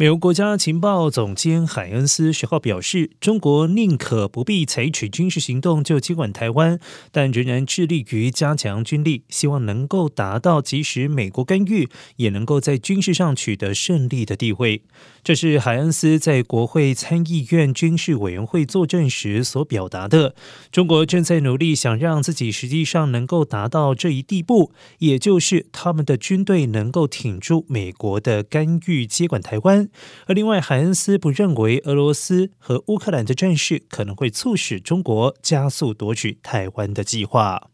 美国国家情报总监海恩斯十号表示，中国宁可不必采取军事行动就接管台湾，但仍然致力于加强军力，希望能够达到即使美国干预，也能够在军事上取得胜利的地位。这是海恩斯在国会参议院军事委员会作证时所表达的。中国正在努力想让自己实际上能够达到这一地步，也就是他们的军队能够挺住美国的干预接管台湾。而另外，海恩斯不认为俄罗斯和乌克兰的战事可能会促使中国加速夺取台湾的计划。